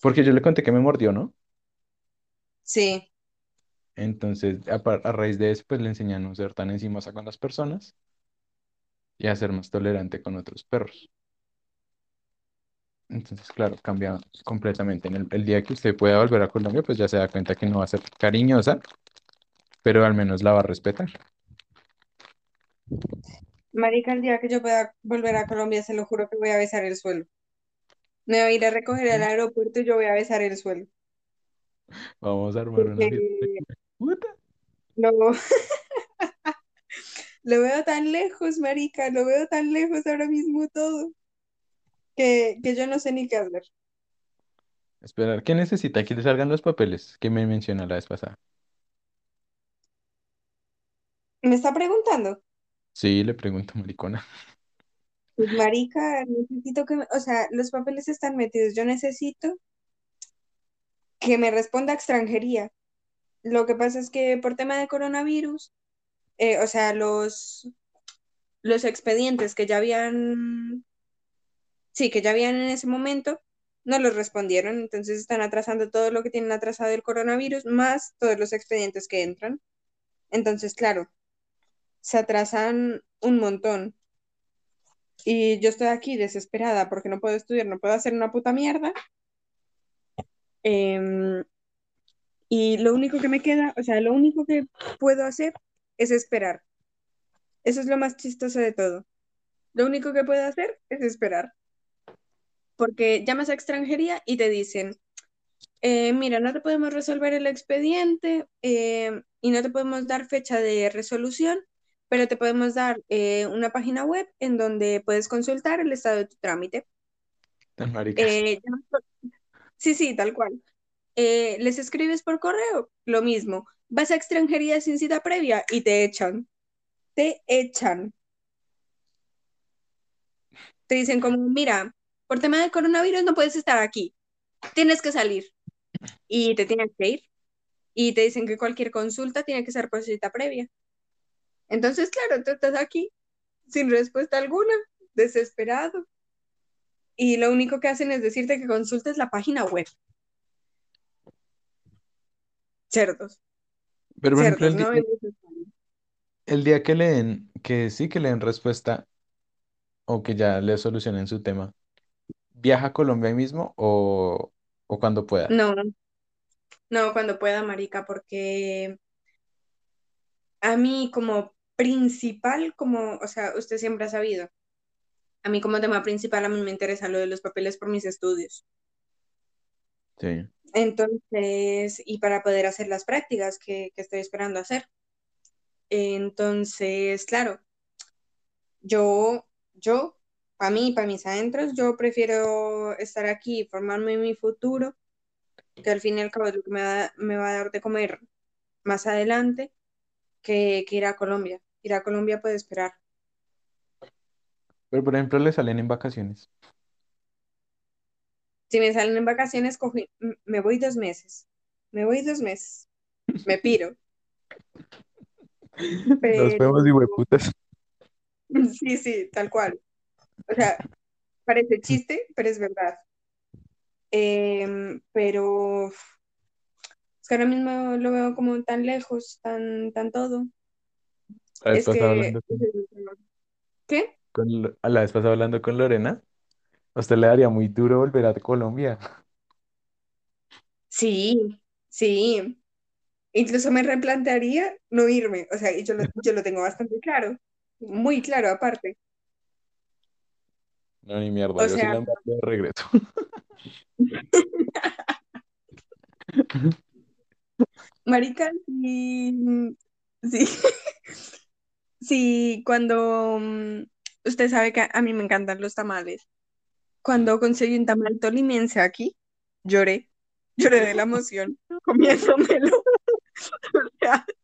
Porque yo le conté que me mordió, ¿no? Sí. Entonces, a, par- a raíz de eso, pues le enseñé a no ser tan encimosa con las personas y a ser más tolerante con otros perros. Entonces, claro, cambia completamente. En el, el día que usted pueda volver a Colombia, pues ya se da cuenta que no va a ser cariñosa, pero al menos la va a respetar. Marica, el día que yo pueda volver a Colombia, se lo juro que voy a besar el suelo. Me voy a ir a recoger al aeropuerto y yo voy a besar el suelo. Vamos a armar una Porque fiesta. Puta. lo, lo veo tan lejos, marica, lo veo tan lejos ahora mismo todo, que, que yo no sé ni qué hacer. Esperar, ¿qué necesita? Que le salgan los papeles que me mencionó la vez pasada. ¿Me está preguntando? Sí, le pregunto, maricona. Pues marica, necesito que, o sea, los papeles están metidos. Yo necesito que me responda extranjería. Lo que pasa es que por tema de coronavirus, eh, o sea, los, los expedientes que ya habían, sí, que ya habían en ese momento, no los respondieron. Entonces están atrasando todo lo que tienen atrasado el coronavirus, más todos los expedientes que entran. Entonces, claro, se atrasan un montón. Y yo estoy aquí desesperada porque no puedo estudiar, no puedo hacer una puta mierda. Em, y lo único que me queda, o sea, lo único que puedo hacer es esperar. Eso es lo más chistoso de todo. Lo único que puedo hacer es esperar. Porque llamas a extranjería y te dicen, eh, mira, no te podemos resolver el expediente eh, y no te podemos dar fecha de resolución, pero te podemos dar eh, una página web en donde puedes consultar el estado de tu trámite. Tan. Eh, sí, sí, tal cual. Eh, les escribes por correo, lo mismo. Vas a extranjería sin cita previa y te echan. Te echan. Te dicen como, mira, por tema de coronavirus no puedes estar aquí. Tienes que salir. Y te tienes que ir. Y te dicen que cualquier consulta tiene que ser por cita previa. Entonces, claro, tú estás aquí sin respuesta alguna, desesperado. Y lo único que hacen es decirte que consultes la página web. Cerdos. Pero por ejemplo, Cerdos, el, no día que le den, que sí que le den respuesta o que ya le solucionen su tema, ¿viaja a Colombia ahí mismo o, o cuando pueda? No, no, cuando pueda, marica, porque a mí como principal, como, o sea, usted siempre ha sabido, a mí como tema principal, a mí me interesa lo de los papeles por mis estudios. Sí. Entonces, y para poder hacer las prácticas que, que estoy esperando hacer. Entonces, claro, yo, yo, para mí, para mis adentros, yo prefiero estar aquí formarme en mi futuro, que al fin y al cabo es lo que me va, me va a dar de comer más adelante, que, que ir a Colombia. Ir a Colombia puede esperar. Pero por ejemplo, le salen en vacaciones. Si me salen en vacaciones, cogí- me voy dos meses. Me voy dos meses. Me piro. Nos vemos, hijueputas. sí, sí, tal cual. O sea, parece chiste, pero es verdad. Em, pero es que ahora mismo lo veo como tan lejos, tan, tan todo. La vez Es pasada que, hablando con. ¿qué? con Lo- a la vez pasada hablando con Lorena, a usted le daría muy duro volver a Colombia. Sí, sí. Incluso me replantearía no irme. O sea, y yo lo, yo lo tengo bastante claro. Muy claro, aparte. No, ni mierda, O yo sí sea, la embarco de regreso. marica, sí, sí, sí, cuando mm, usted sabe que a, mí me encantan los tamales. Cuando conseguí un tamal tolimense aquí, lloré, lloré de la emoción, comiéndomelo.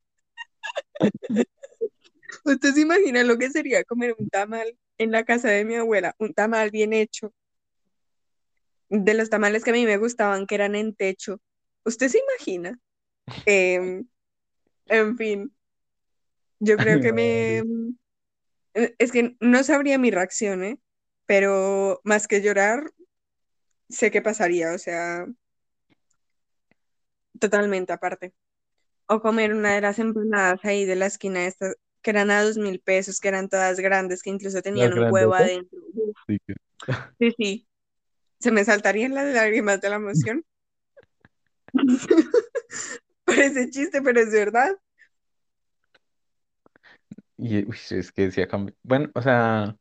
Usted se imagina lo que sería comer un tamal en la casa de mi abuela, un tamal bien hecho, de los tamales que a mí me gustaban, que eran en techo. ¿Usted se imagina? Em, en fin, yo creo que me... madre. eh, Es que no sabría mi reacción, ¿eh? Pero más que llorar, sé qué pasaría, o sea, totalmente aparte. O comer una de las empanadas ahí de la esquina esta, que eran a dos mil pesos, que eran todas grandes, que incluso tenían un huevo adentro. Sí, que- sí, sí, se me saltarían las lágrimas de la emoción. Parece chiste, pero es verdad. Y uy, es que sí ha cambiado. Bueno, o sea,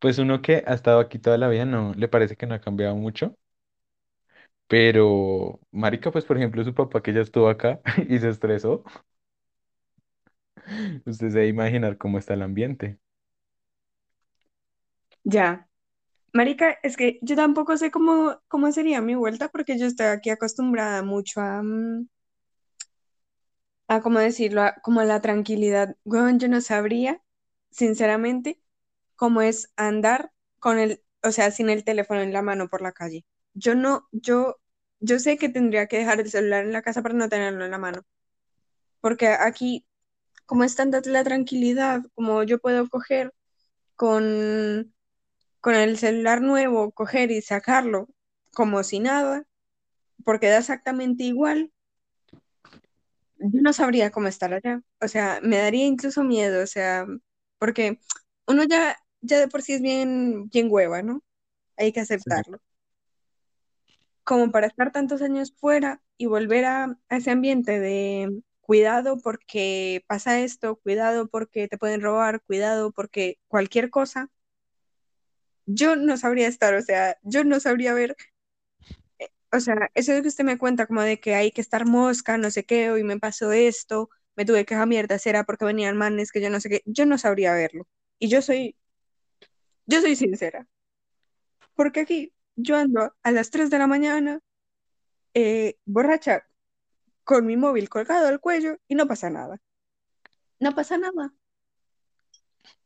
pues uno que ha estado aquí toda la vida no le parece que no ha cambiado mucho. Pero, marica, pues por ejemplo, su papá que ya estuvo acá y se estresó. Usted se debe imaginar cómo está el ambiente. Ya. Marica, es que yo tampoco sé cómo, cómo sería mi vuelta porque yo estoy aquí acostumbrada mucho a, mm, a ¿cómo decirlo? Como a la tranquilidad. Weón, yo no sabría, sinceramente, cómo es andar con el, o sea, sin el teléfono en la mano por la calle. Yo no, yo, yo sé que tendría que dejar el celular en la casa para no tenerlo en la mano, porque aquí, como es tanta la tranquilidad, como yo puedo coger con, con el celular nuevo, coger y sacarlo como si nada, porque da exactamente igual, yo no sabría cómo estar allá. O sea, me daría incluso miedo, o sea, porque uno ya, ya de por sí es bien, bien hueva, ¿no? Hay que Sí. aceptarlo. Como para estar tantos años fuera y volver a, a ese ambiente de cuidado porque pasa esto, cuidado porque te pueden robar, cuidado porque cualquier cosa, yo no sabría estar, o sea, yo no sabría ver, o sea, eso de que usted me cuenta como de que hay que estar mosca, no sé qué, hoy me pasó esto, me tuve que cambiar de acera porque venían manes que yo no sé qué, yo no sabría verlo. Y yo soy, yo soy sincera, porque aquí yo ando a las 3 de la mañana, eh, borracha, con mi móvil colgado al cuello y no pasa nada. No pasa nada.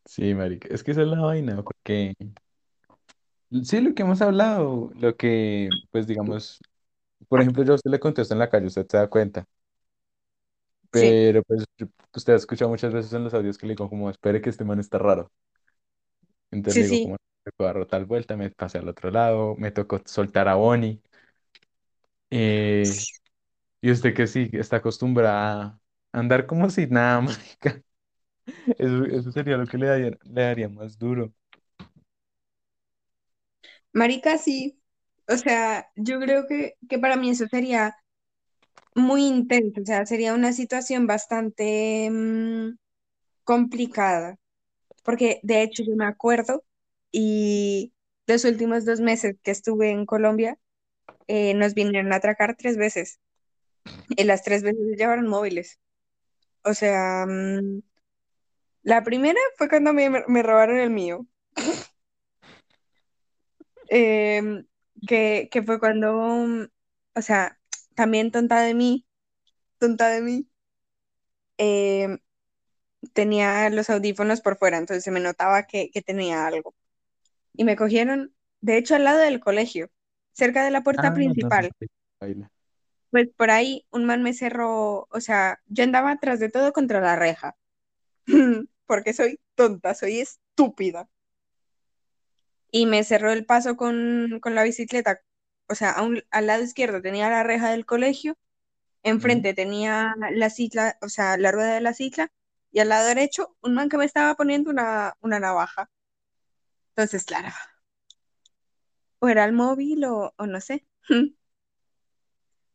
Sí, marica, es que esa es la vaina, porque sí, lo que hemos hablado, lo que, pues digamos, por ejemplo, yo a usted le contesto en la calle, usted se da cuenta, Sí, pero pues usted ha escuchado muchas veces en los audios que le digo como, espere que este man está raro. Entonces le sí, digo sí. como, me puedo dar tal vuelta, me pasé al otro lado, me tocó soltar a Bonnie, eh, y usted que sí, está acostumbrada a andar como si nada, marica, eso, eso sería lo que le daría, le daría más duro. Marica, sí. O sea, yo creo que, que para mí eso sería muy intenso, o sea, sería una situación bastante mm, complicada, porque de hecho yo me acuerdo y los últimos dos meses que estuve en Colombia eh, nos vinieron a atracar tres veces y las tres veces llevaron móviles. O sea, mm, la primera fue cuando me, me robaron el mío, em, que, que fue cuando, mm, o sea, también tonta de mí, tonta de mí, em, tenía los audífonos por fuera, entonces se me notaba que, que tenía algo. Y me cogieron, de hecho, al lado del colegio, cerca de la puerta Ah, no, principal. Pues por ahí un man me cerró, o sea, yo andaba atrás de todo contra la reja, porque soy tonta, soy estúpida. Y me cerró el paso con, con la bicicleta, o sea, a un- al lado izquierdo tenía la reja del colegio, enfrente tenía la cicla, o sea, la rueda de la cicla, y al lado derecho un man que me estaba poniendo una, una navaja. Entonces, claro, o era el móvil o, o no sé.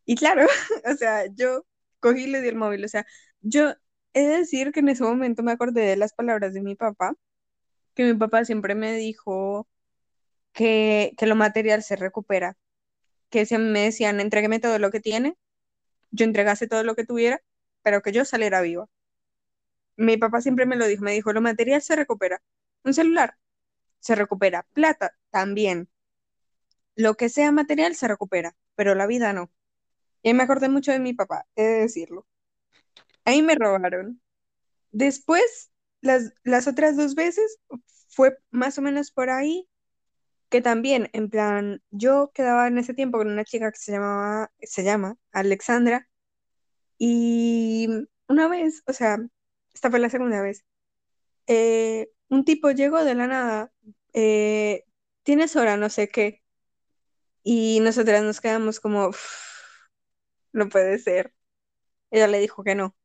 Y claro, o sea, yo cogí y le di el móvil. O sea, yo he de decir que en ese momento me acordé de las palabras de mi papá, que mi papá siempre me dijo que, que lo material se recupera, que mí me decían, entrégueme todo lo que tiene, yo entregase todo lo que tuviera, pero que yo saliera viva. Mi papá siempre me lo dijo, me dijo, lo material se recupera. Un celular se recupera, plata también. Lo que sea material se recupera, pero la vida no. Y me acordé mucho de mi papá, he de decirlo. Ahí me robaron. Después, las, las otras dos veces fue más o menos por ahí que también, en plan, yo quedaba en ese tiempo con una chica que se llamaba, se llama Alexandra, y una vez, o sea, esta fue la segunda vez, eh, un tipo llegó de la nada, eh, tienes hora, no sé qué, y nosotras nos quedamos como, no puede ser. Ella le dijo que no.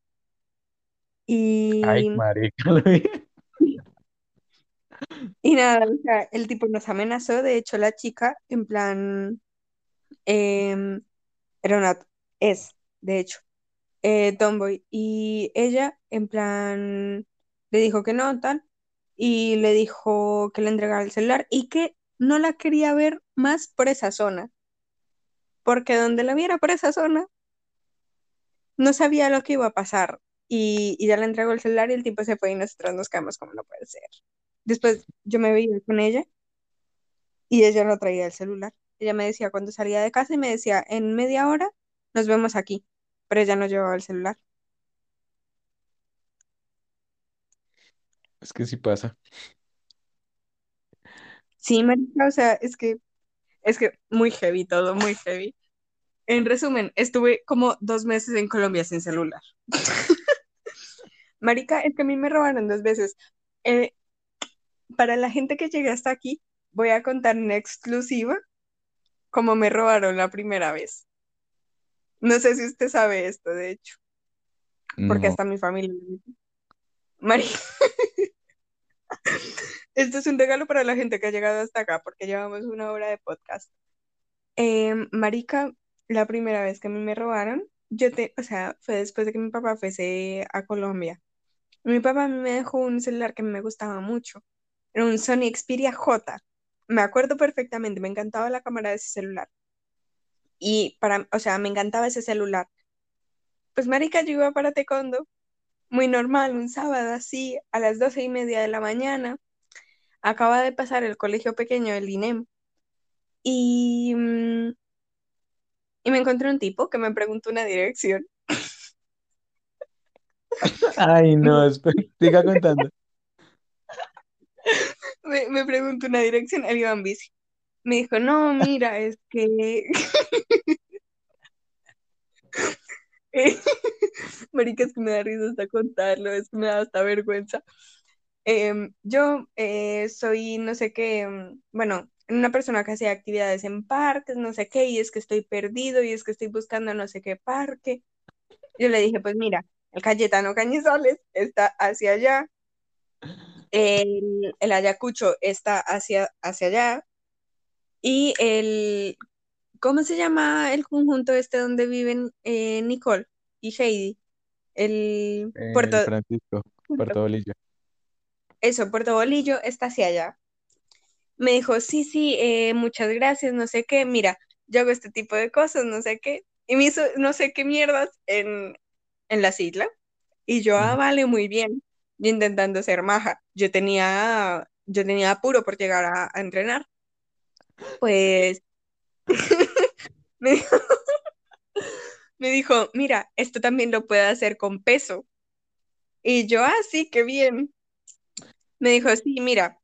Ay, Y, marica, lo vi. Y nada, o sea, el tipo nos amenazó, de hecho la chica, en plan, em, era una, es, de hecho, eh, Tomboy, y ella, en plan, le dijo que no, tal, y le dijo que le entregara el celular y que no la quería ver más por esa zona, porque donde la viera por esa zona, no sabía lo que iba a pasar. Y, y ya le entregó el celular y el tipo se fue y nosotros nos quedamos como no puede ser. Después yo me veía con ella y ella no traía el celular. Ella me decía cuando salía de casa y me decía, en media hora nos vemos aquí, pero ella no llevaba el celular. Es que sí pasa. Sí, marica, o sea, es que, es que muy heavy todo, muy heavy. En resumen, estuve como dos meses en Colombia sin celular. Marica, es que a mí me robaron dos veces. Eh, para la gente que llegue hasta aquí, voy a contar en exclusiva cómo me robaron la primera vez. No sé si usted sabe esto, de hecho, porque No. hasta mi familia. Marica, esto es un regalo para la gente que ha llegado hasta acá, porque llevamos una hora de podcast. Eh, marica, la primera vez que a mí me robaron, yo te, o sea, fue después de que mi papá fuese a Colombia. Mi papá a mí me dejó un celular que me gustaba mucho. Era un Sony Xperia J. Me acuerdo perfectamente, me encantaba la cámara de ese celular. Y para, o sea, me encantaba ese celular. Pues marica, yo iba para Tecondo, muy normal, un sábado así, a las doce y media de la mañana. Acaba de pasar el colegio pequeño, el INEM, y, mm, y me encontré un tipo que me preguntó una dirección. Ay, no, espera, siga contando. Me, me preguntó una dirección, él iba bici. Me dijo, no, mira, es que... Marica, es que me da risa hasta contarlo, es que me da hasta vergüenza. Em, yo eh, soy, no sé qué, em, bueno, una persona que hace actividades en parques, no sé qué, y es que estoy perdido, y es que estoy buscando no sé qué parque. Yo le dije, pues mira, el Cayetano Cañizares está hacia allá, el, el Ayacucho está hacia, hacia allá, y el, ¿cómo se llama el conjunto este donde viven eh, Nicole y Heidi? El Puerto, El Francisco, Puerto Bolillo. eso, Puerto Bolillo está hacia allá. Me dijo, sí, sí, eh, muchas gracias, no sé qué, mira, yo hago este tipo de cosas, no sé qué. Y me hizo no sé qué mierdas en, en las islas. Y yo, ah, vale, muy bien. Yo intentando ser maja. Yo tenía, yo tenía apuro por llegar a, a entrenar. Pues me dijo, me dijo, mira, esto también lo puede hacer con peso. Y yo, ah, sí, qué bien. Me dijo, sí, mira,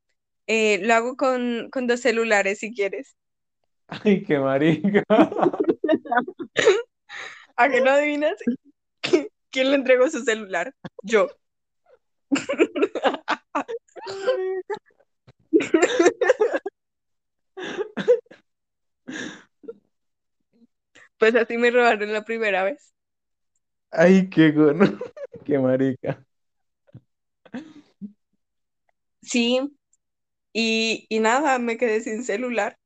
eh, lo hago con, con dos celulares si quieres. Ay, qué marica. ¿A que no adivinas qui- quién le entregó su celular? Yo. Pues así me robaron la primera vez. Ay, qué gono. Qué marica. Sí, y, y nada, me quedé sin celular.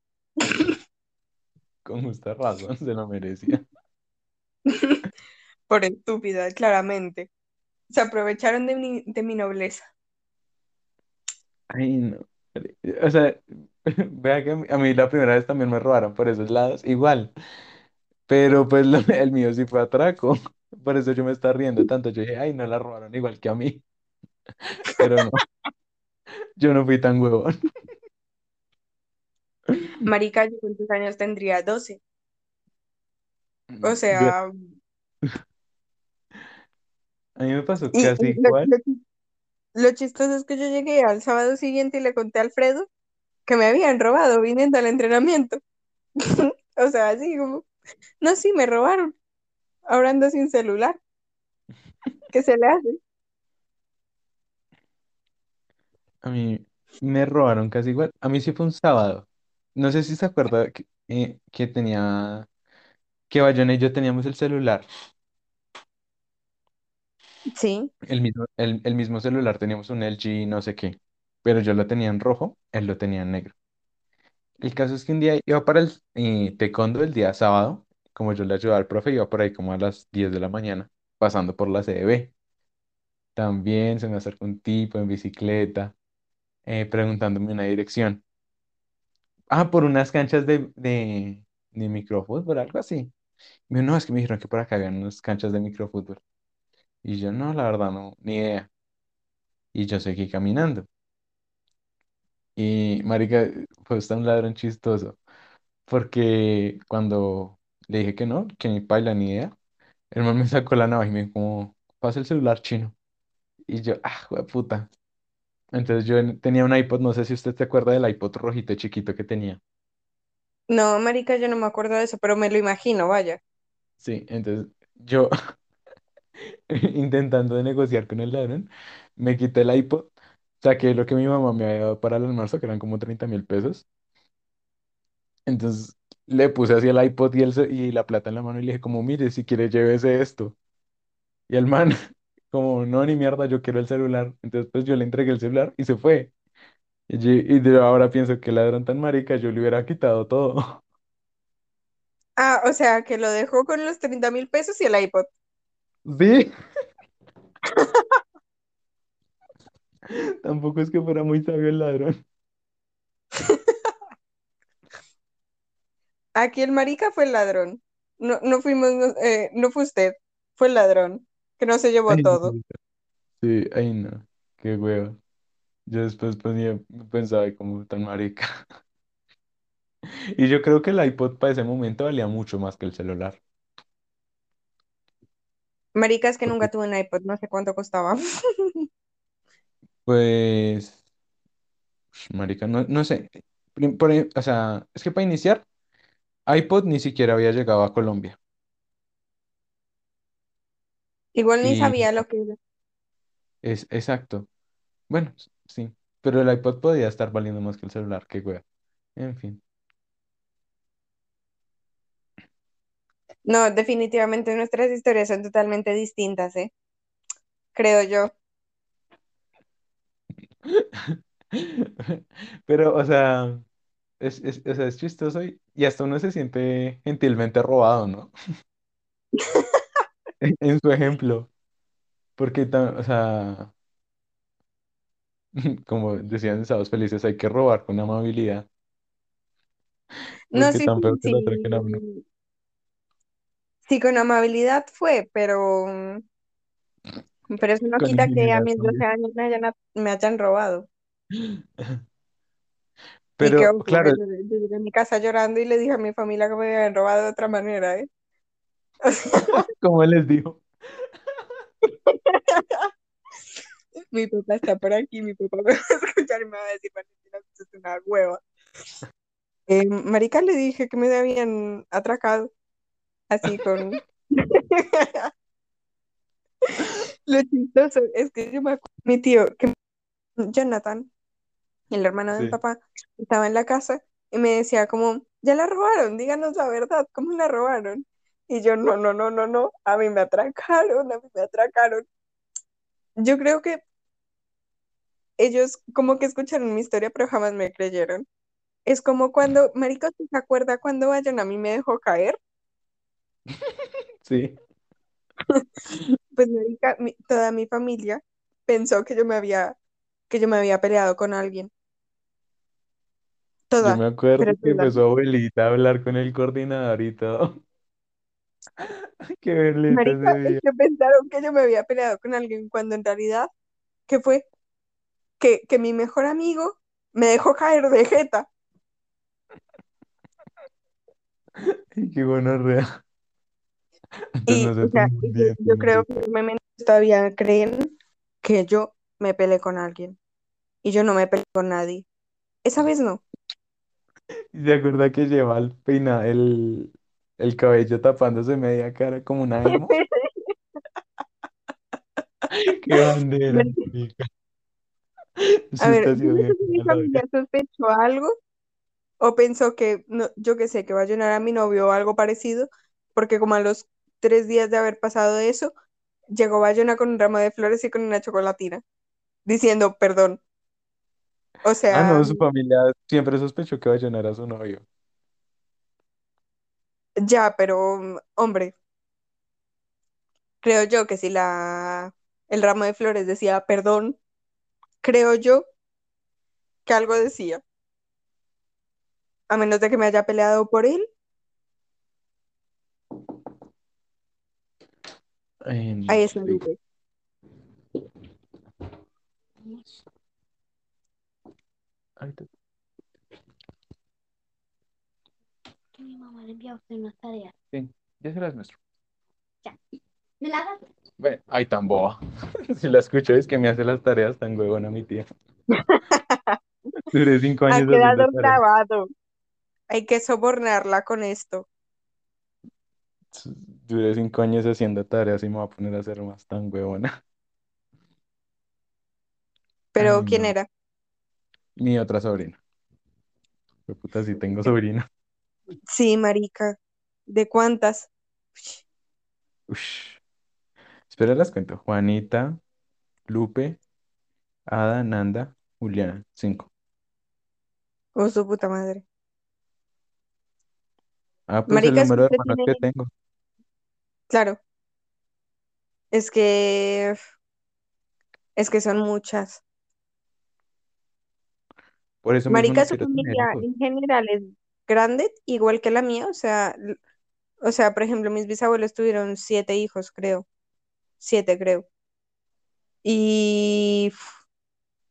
Con justa razón, se lo merecía. Por estúpida, claramente. Se aprovecharon de mi, de mi nobleza. Ay, no. O sea, vea que a mí la primera vez también me robaron por esos lados, igual. Pero pues lo- el mío sí fue atraco. Por eso yo me estaba riendo tanto. Yo dije, ay, no la robaron igual que a mí. Pero no, yo no fui tan huevón. Marica, ¿yo cuántos años tendría? doce O Yo- sea, a mí me pasó y, casi y lo, igual. lo chistoso es que yo llegué al sábado siguiente y le conté a Alfredo que me habían robado viniendo al entrenamiento. O sea, así como, no, sí, me robaron. Ahora ando sin celular. ¿Qué se le hace? A mí me robaron casi igual. A mí sí fue un sábado. No sé si se acuerda que, eh, que tenía. que Bayona y yo teníamos el celular, Sí. el mismo, el, el mismo celular, teníamos un LG no sé qué, pero yo lo tenía en rojo, él lo tenía en negro. El caso es que un día iba para el eh, el día sábado, como yo le ayudaba al profe, iba por ahí como a las 10 de la mañana, pasando por la CDB. También se me acercó un tipo en bicicleta, eh, preguntándome una dirección. Ah, por unas canchas de, de, microfútbol, algo así. Me no, es que me dijeron que por acá habían unas canchas de microfútbol. Y yo, no, la verdad, no, ni idea. Y yo seguí caminando. Y, marica, fue hasta un ladrón chistoso. Porque cuando le dije que no, que ni paila ni idea, el man me sacó la navaja y me dijo, como, pasa el celular chino. Y yo, ah, puta. Entonces yo tenía un iPod, no sé si usted se acuerda del iPod rojito chiquito que tenía. No, marica, yo no me acuerdo de eso, pero me lo imagino, vaya. Sí, entonces yo intentando de negociar con el ladrón, me quité el iPod, saqué lo que mi mamá me había dado para el almuerzo, que eran como treinta mil pesos. Entonces le puse así el iPod y, el, y la plata en la mano y le dije como, mire, si quiere llévese esto. Y el man, como, no, ni mierda, yo quiero el celular. Entonces pues yo le entregué el celular y se fue. Y, y ahora pienso que ladrón tan marica, yo le hubiera quitado todo. Ah, o sea, que lo dejó con los treinta mil pesos y el iPod. Sí, tampoco es que fuera muy sabio el ladrón. Aquí el marica fue el ladrón. No, no fuimos, no, eh, no fue usted, fue el ladrón, que no se llevó Ay, todo. Sí, ay no, qué hueva. Yo después ponía, pensaba como tan marica. Y yo creo que el iPod para ese momento valía mucho más que el celular. Marica, es que nunca tuve un iPod, no sé cuánto costaba. pues, marica, no, no sé. Prim- por o sea, es que para iniciar, iPod ni siquiera había llegado a Colombia. Igual ni Y sabía lo que era. es exacto. Bueno, s- sí. Pero el iPod podía estar valiendo más que el celular, qué hueva. En fin. No, definitivamente nuestras historias son totalmente distintas, ¿eh? Creo yo. Pero, o sea, es, es, o sea, es chistoso y, y hasta uno se siente gentilmente robado, ¿no? En, en su ejemplo. Porque, o sea, como decían en Felices, hay que robar con amabilidad. No, Porque sí, tan que. Sí, con amabilidad fue, pero, pero eso no Con quita que a mis 12 también. años me hayan, me hayan robado. Y que, Pero, ojo, claro, yo, yo llegué a mi casa llorando y le dije a mi familia que me habían robado de otra manera, ¿eh? como les digo, Mi papá está por aquí, mi papá me va a escuchar y me va a decir, Valentina, es una hueva. Eh, marica, le dije que me habían atracado, así con... Lo chistoso es que yo me acuerdo, mi tío, que Jonathan, el hermano de mi papá, estaba en la casa y me decía como, ya la robaron, díganos la verdad, ¿cómo la robaron? Y yo, no, no, no, no, no, a mí me atracaron, a mí me atracaron. Yo creo que ellos como que escucharon mi historia, pero jamás me creyeron. Es como cuando, marico, ¿sí ¿se acuerda cuando vayan a mí me dejó caer? Sí, Pues, marica, mi- toda mi familia pensó que yo me había, que yo me había peleado con alguien. yo me Toda, acuerdo que toda. fue su abuelita a hablar con el coordinador y todo. Qué Marica, ese es día. que pensaron que yo me había peleado con alguien cuando en realidad, ¿qué fue? Que, que mi mejor amigo me dejó caer de jeta. Qué gonorrea. Y, o sea, yo, creo que firmemente todavía creen que yo me peleé con alguien. Y yo no me peleé con nadie. Esa vez no. ¿Y ¿Se acuerda que lleva el peina el, el cabello tapándose media cara como una emo? Qué bandera, Marica. A ver, está yo así no sé bien si mi larga. familia sospechó algo o pensó que, no, yo qué sé, que va a llorar a mi novio o algo parecido, porque como a los tres días de haber pasado eso, llegó Bayona con un ramo de flores y con una chocolatina, diciendo perdón. O Ah, sea, no, su familia siempre sospechó que Bayona era su novio. ya, pero hombre, creo yo que si la el ramo de flores decía perdón, creo yo que algo decía, a menos de que me haya peleado por él. Eh, Ahí. Lupe. Ay, te- que mi mamá le envía a usted unas tareas. sí, ya se las muestro. ¿Me la hagas? Bueno, ay, tan boba. Si la escucho es que me hace las tareas tan huevona mi tía. Duré cinco Ha años haciendo quedado grabado. Hay que sobornarla con esto. Duré cinco años haciendo tareas y me voy a poner a hacer más tan huevona. Pero Ay, ¿quién no. era? Mi otra sobrina. Qué puta, sí tengo sobrina. Sí, marica. ¿De cuántas? Ush. Espera, las cuento. Juanita, Lupe, Ada, Nanda, Juliana. Cinco. Oh, su puta madre. Ah, pues el Marica, es que número de usted hermanos tiene, que tengo. Claro, es que, es que son muchas. Por eso mismo Marica, no su quiero tener familia hijos. en general es grande, igual que la mía. O sea, l- o sea, por ejemplo, mis bisabuelos tuvieron siete hijos, creo. Siete, creo. Y,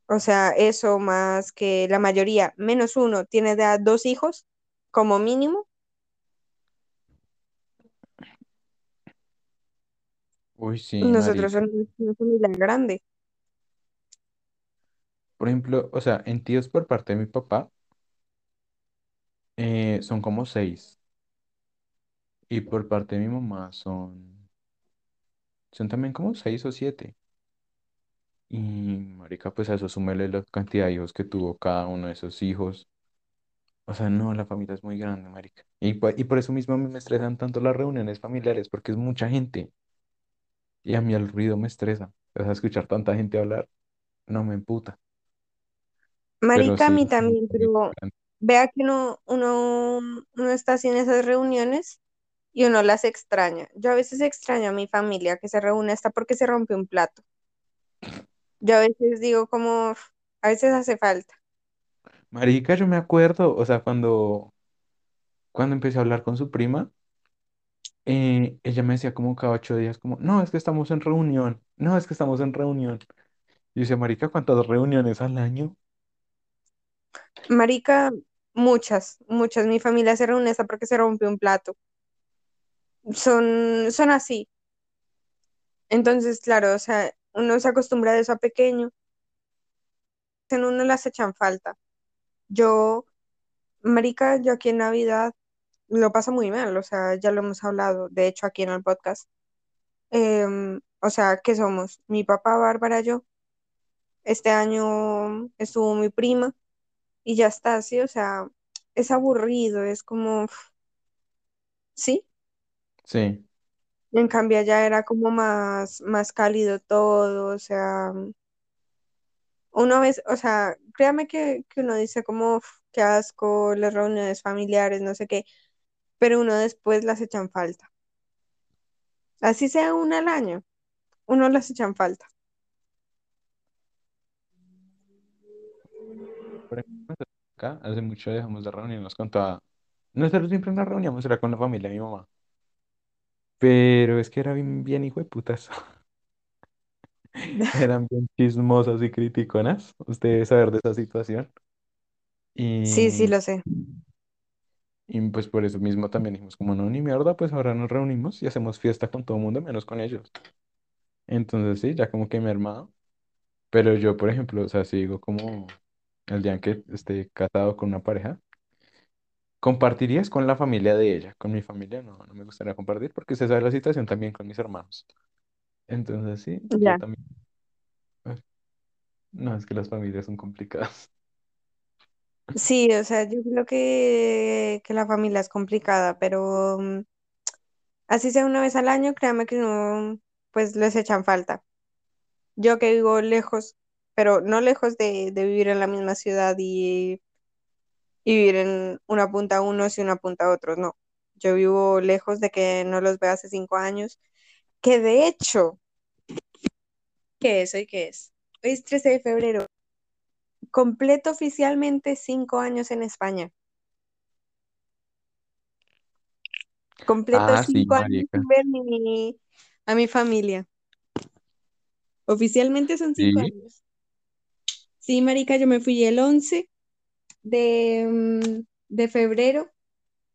o sea, eso más que la mayoría, menos uno, tiene de a dos hijos, como mínimo. Uy, sí, Nosotros marica. somos una familia grande. Por ejemplo, o sea, en tíos por parte de mi papá eh, son como seis. Y por parte de mi mamá son, son también como seis o siete. Y marica, pues a eso súmele la cantidad de hijos que tuvo cada uno de esos hijos. O sea, no, la familia es muy grande, marica. Y, po- y por eso mismo a mí me estresan tanto las reuniones familiares, porque es mucha gente. Y a mí el ruido me estresa. O sea, escuchar tanta gente hablar no me emputa. Pero Marica, a mí también, pero vea que uno, uno, uno está así en esas reuniones y uno las extraña. Yo a veces extraño a mi familia que se reúne hasta porque se rompe un plato. Yo a veces digo como, a veces hace falta. Marica, yo me acuerdo, o sea, cuando, cuando empecé a hablar con su prima, eh, ella me decía como cada ocho días, como, no, es que estamos en reunión, no, es que estamos en reunión. Yo decía, Marica, ¿cuántas reuniones al año? Marica, muchas, muchas. Mi familia se reúne hasta porque se rompe un plato. Son, son así. Entonces, claro, o sea, uno se acostumbra de eso a pequeño. En uno las echan falta. Yo, Marica, yo aquí en Navidad lo paso muy mal, o sea, ya lo hemos hablado, de hecho, aquí en el podcast. Em, o sea, ¿qué somos? Mi papá, Bárbara, yo. Este año estuvo mi prima y ya está, sí, o sea, es aburrido, es como, sí. Sí, En cambio, allá era como más, más cálido todo, o sea, uno vez, o sea, créame que, que uno dice como, "Uf, qué asco, las reuniones familiares, no sé qué, pero uno después las echan falta. Así sea una al año, uno las echan falta. por ejemplo, acá hace mucho dejamos de reunirnos con toda... Nosotros siempre nos reuníamos, era con la familia de mi mamá. Pero es que era bien, bien hijo de putas. Eran bien chismosas y criticonas. Usted debe saber de esa situación. Sí, sí, lo sé. Y pues por eso mismo también dijimos, como no, ni mierda, pues ahora nos reunimos y hacemos fiesta con todo el mundo, menos con ellos. Entonces sí, ya como que me he armado. Pero yo, por ejemplo, o sea, si digo como el día en que esté casado con una pareja, compartirías con la familia de ella. Con mi familia no, no me gustaría compartir porque se sabe la situación también con mis hermanos. Entonces sí, yo Ya. también. No, es que las familias son complicadas. Sí, o sea, yo creo que, que la familia es complicada, pero, mm, Así sea una vez al año, créame que no, pues les echan falta. Yo que vivo lejos, pero no lejos de, de vivir en la misma ciudad y, y vivir en una punta a unos y una punta a otros, no. Yo vivo lejos de que no los veo hace cinco años, que de hecho, ¿qué es hoy? ¿Qué es? Hoy es 13 de febrero. Completo oficialmente cinco años en España. Completo Ah, sí, cinco años sin ver mi- a mi familia. Oficialmente son cinco Sí. años. Sí, marica, yo me fui el 11 de, mm, de febrero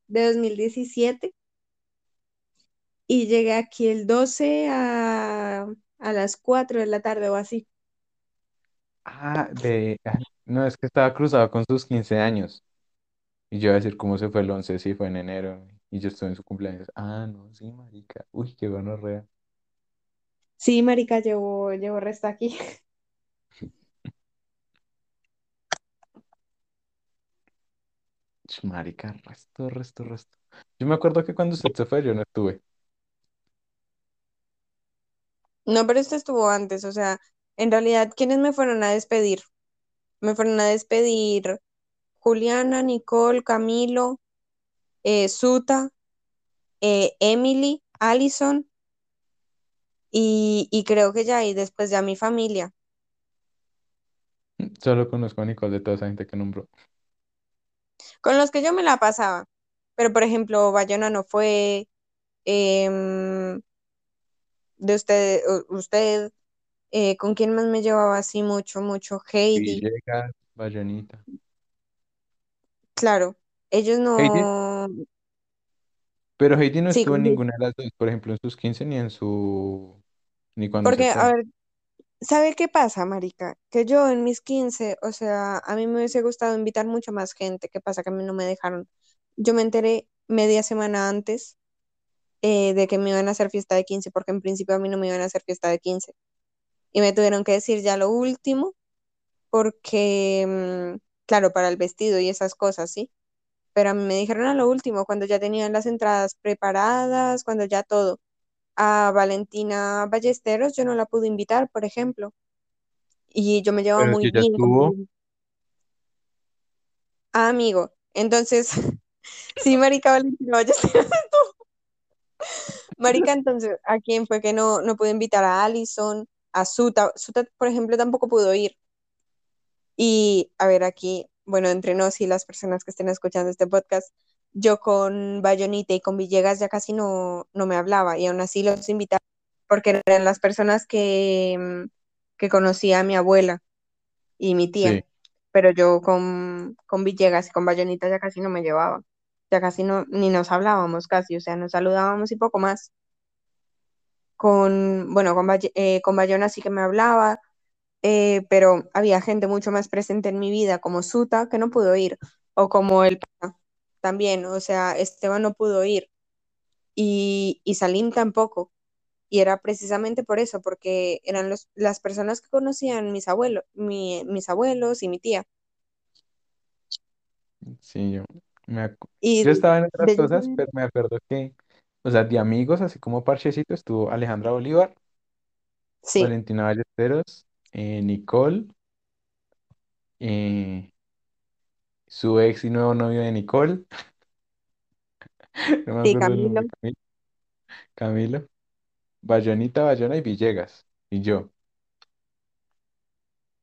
de 2017 y llegué aquí el 12 a, a las 4 de la tarde o así. Ah, de... ah, No, es que estaba cruzado con sus 15 años. Y yo iba a decir cómo se fue el 11, sí, fue en enero. Y yo estuve en su cumpleaños. Ah, no, sí, marica. Uy, qué gonorrea. Sí, marica, llevo, llevo resto aquí. Ch, Marica, resto, resto, resto. Yo me acuerdo que cuando usted se fue, yo no estuve. No, pero esto estuvo antes, o sea, en realidad, ¿quiénes me fueron a despedir? Me fueron a despedir Juliana, Nicole, Camilo, eh, Suta, eh, Emily, Allison y, y creo que ya, y después ya mi familia. Solo conozco a Nicole de toda esa gente que nombró. Con los que yo me la pasaba. Pero, por ejemplo, Bayona no fue, em, de usted, usted, eh, ¿con quién más me llevaba así mucho, mucho? Heidi, Villegas, claro, ellos Heidi, no, pero Heidi no sí, estuvo en ninguna de las dos, por ejemplo, en sus 15 ni en su... ni cuando se Porque, a fue. ver, ¿sabe qué pasa, marica? Que yo en mis 15 o sea, a mí me hubiese gustado invitar mucha más gente, ¿qué pasa? Que a mí no me dejaron. Yo me enteré media semana antes eh, de que me iban a hacer fiesta de 15 porque en principio a mí no me iban a hacer fiesta de 15 y me tuvieron que decir ya lo último porque, mm, claro, para el vestido y esas cosas, ¿sí? Pero a mí me dijeron a lo último, cuando ya tenían las entradas preparadas, cuando ya todo. A Valentina Ballesteros yo no la pude invitar, por ejemplo, y yo me llevaba Pero muy si bien estuvo, ah, amigo. Entonces, sí, Marica Valentina Ballesteros. Marica, entonces, ¿a quién fue que no, no pude invitar? A Allison, a Suta. Suta, por ejemplo, tampoco pudo ir. Y a ver, aquí, bueno, entre nos y las personas que estén escuchando este podcast, yo con Bayonita y con Villegas ya casi no, no me hablaba y aún así los invitaba porque eran las personas que, mm, que conocía a mi abuela y mi tía, sí. pero yo con, con Villegas y con Bayonita ya casi no me llevaba, ya casi no, ni nos hablábamos casi, o sea, nos saludábamos y poco más. Con, bueno, con, eh, con Bayona sí que me hablaba, eh, pero había gente mucho más presente en mi vida, como Suta, que no pudo ir, o como el también, o sea, Esteban no pudo ir, y, y Salim tampoco, y era precisamente por eso, porque eran los, las personas que conocían mis abuelos, mi- mis abuelos y mi tía, Sí, yo, me yo estaba en otras de cosas, pero me acuerdo que, o sea, de amigos, así como parchecito, estuvo Alejandra Bolívar, sí, Valentina Ballesteros, eh, Nicole, eh, su ex y nuevo novio de Nicole, no me sí, acuerdo el Camilo, nombre, Camilo, Camilo, Bayonita, Bayona y Villegas, y yo,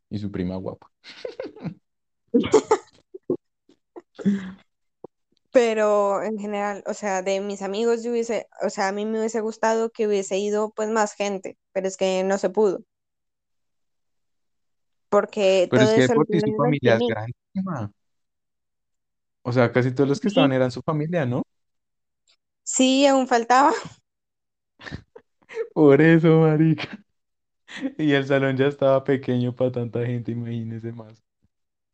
y su prima guapa. pero en general, o sea, de mis amigos yo hubiese, o sea, a mí me hubiese gustado que hubiese ido pues más gente, pero es que no se pudo. porque Pero todo es que eso lo tienen familia es reprimido. grandísima. O sea, casi todos los que estaban Sí, eran su familia, ¿no? sí, aún faltaba. Por eso, marica. Y el salón ya estaba pequeño para tanta gente, imagínese más.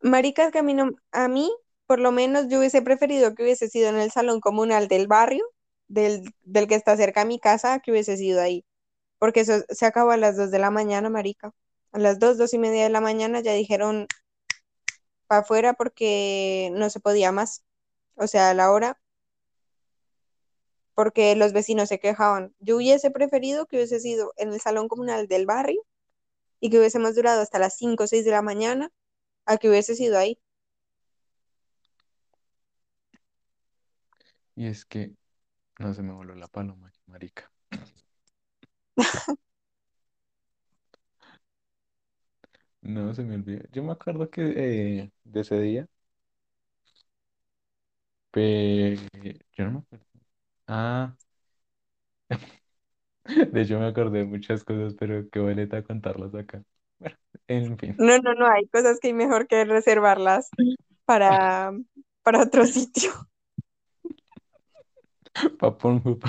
Maricas que a mí, no- a mí, por lo menos, yo hubiese preferido que hubiese sido en el salón comunal del barrio, del, del que está cerca a mi casa, que hubiese sido ahí. Porque eso se acabó a las 2 de la mañana, marica. A las 2 2 y media de la mañana ya dijeron para afuera porque no se podía más. O sea, a la hora. porque los vecinos se quejaban. Yo hubiese preferido que hubiese sido en el salón comunal del barrio y que hubiésemos durado hasta las 5 o 6 de la mañana a que hubiese sido ahí. Y es que no se me voló la paloma, marica. No, se me olvidó. Yo me acuerdo que eh, de ese día, pero yo no me acuerdo. Ah, de hecho me acordé de muchas cosas, pero qué boleta contarlas acá. Bueno, en fin, No, no, no, hay cosas que hay mejor que reservarlas para, para otro sitio. pa' Pornhub.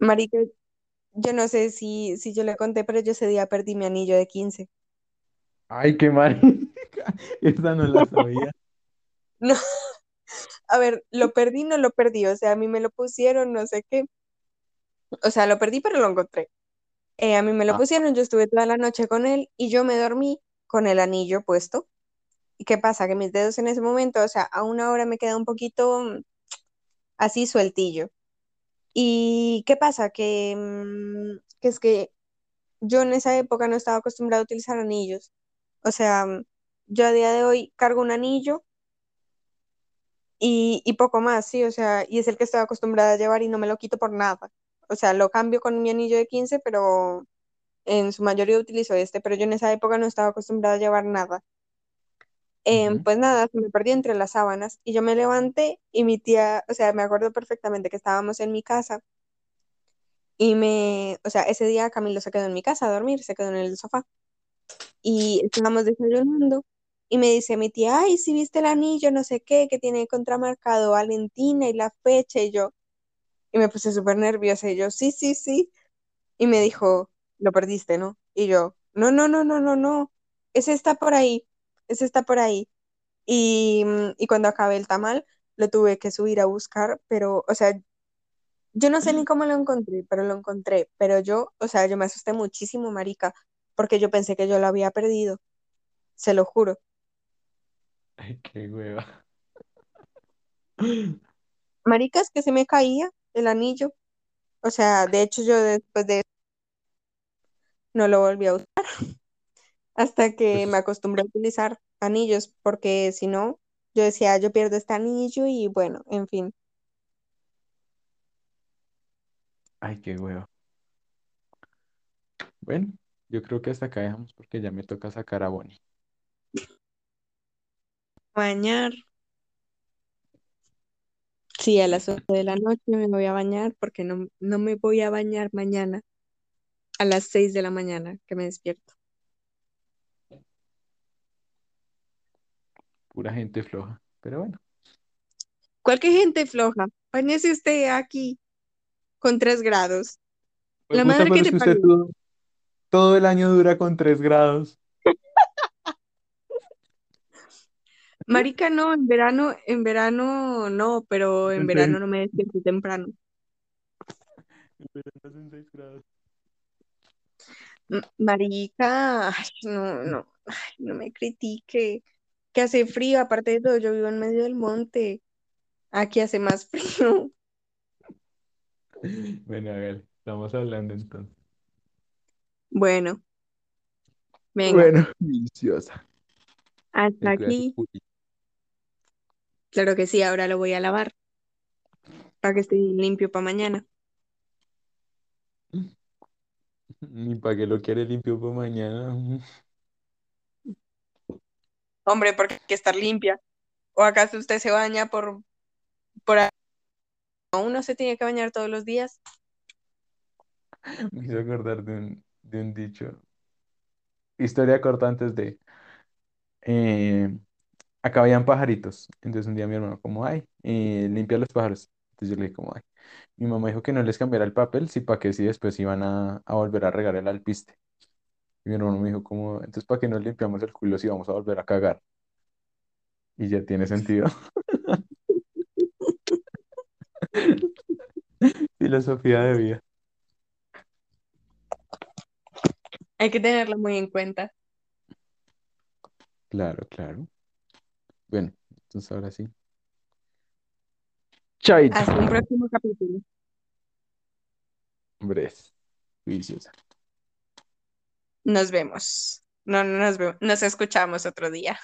Marica, yo no sé si, si yo le conté, pero yo ese día perdí mi anillo de 15. Ay, qué marica. Esa no la sabía. No, a ver, lo perdí, no lo perdí, o sea, a mí me lo pusieron, no sé qué. O sea, lo perdí, pero lo encontré. Eh, a mí me lo Ah, pusieron, yo estuve toda la noche con él y yo me dormí con el anillo puesto. ¿Y qué pasa? Que mis dedos en ese momento, o sea, a una hora me queda un poquito mm, así sueltillo. ¿Y qué pasa? Que, mm, que es que yo en esa época no estaba acostumbrada a utilizar anillos. O sea, mm, yo a día de hoy cargo un anillo y, y poco más, sí, o sea, y es el que estoy acostumbrada a llevar y no me lo quito por nada. O sea, lo cambio con mi anillo de 15, pero en su mayoría utilizo este, pero yo en esa época no estaba acostumbrada a llevar nada. Ujú. pues nada, se me perdió entre las sábanas y yo me levanté y mi tía, o sea, me acuerdo perfectamente que estábamos en mi casa y me, o sea, ese día Camilo se quedó en mi casa a dormir, se quedó en el sofá y estábamos desayunando y me dice mi tía, ay, si viste el anillo, no sé qué, que tiene contramarcado Valentina y la fecha y yo, y me puse súper nerviosa y yo, sí, sí, sí, y me dijo, lo perdiste, ¿no? Y yo, no, no, no, no, no, no, ese está por ahí, ese está por ahí. Y, mm, y cuando acabé el tamal, lo tuve que subir a buscar, pero, o sea, yo no sé ni cómo lo encontré, pero lo encontré. Pero yo, o sea, yo me asusté muchísimo, marica, porque yo pensé que yo lo había perdido, se lo juro. Ay, qué hueva. Marica, es que se me caía el anillo. O sea, de hecho, yo después de eso no lo volví a usar hasta que me acostumbré a utilizar anillos, porque si no, yo decía, yo pierdo este anillo y bueno, en fin. Ay, qué hueva. Bueno, yo creo que hasta acá dejamos porque ya me toca sacar a Bonnie. Bañar. Sí, a las 8 de la noche me voy a bañar porque no, no me voy a bañar mañana a las 6 de la mañana que me despierto. Pura gente floja. Pero bueno, Cualquier gente floja, bañese usted aquí con 3 grados. pues La madre que que usted todo, todo el año dura con 3 grados. Marica, no, en verano, en verano no, pero en verano no me despierto temprano. en verano hacen 6 grados. Marica, ay, no, no, ay, no me critique. Que hace frío, aparte de todo, yo vivo en medio del monte. Aquí hace más frío. Bueno, hágale, estamos hablando entonces. Bueno, venga, Bueno, deliciosa. hasta aquí. Claro que sí, ahora lo voy a lavar para que esté limpio para mañana. Ni para que lo quiere limpio para mañana. Hombre, porque hay que estar limpia. ¿O acaso usted se baña por, por Uno se tiene que bañar todos los días. Me hizo acordar de un, de un dicho. Historia corta antes de. eh, acá habían pajaritos. Entonces un día mi hermano, como, ay, eh, limpia los pájaros. Entonces yo le dije, como, ay. Mi mamá dijo que no les cambiara el papel, sí, para que si después iban a, a volver a regar el alpiste. Y mi hermano me dijo, como, entonces, ¿para qué nos limpiamos el culo si vamos a volver a cagar? Y ya tiene sentido. Filosofía de vida. Hay que tenerlo muy en cuenta. Claro, claro. Bueno, entonces ahora sí. Chaito. Hasta un próximo capítulo. Hombre, es juiciosa. Nos vemos. No, no nos vemos. Nos escuchamos otro día.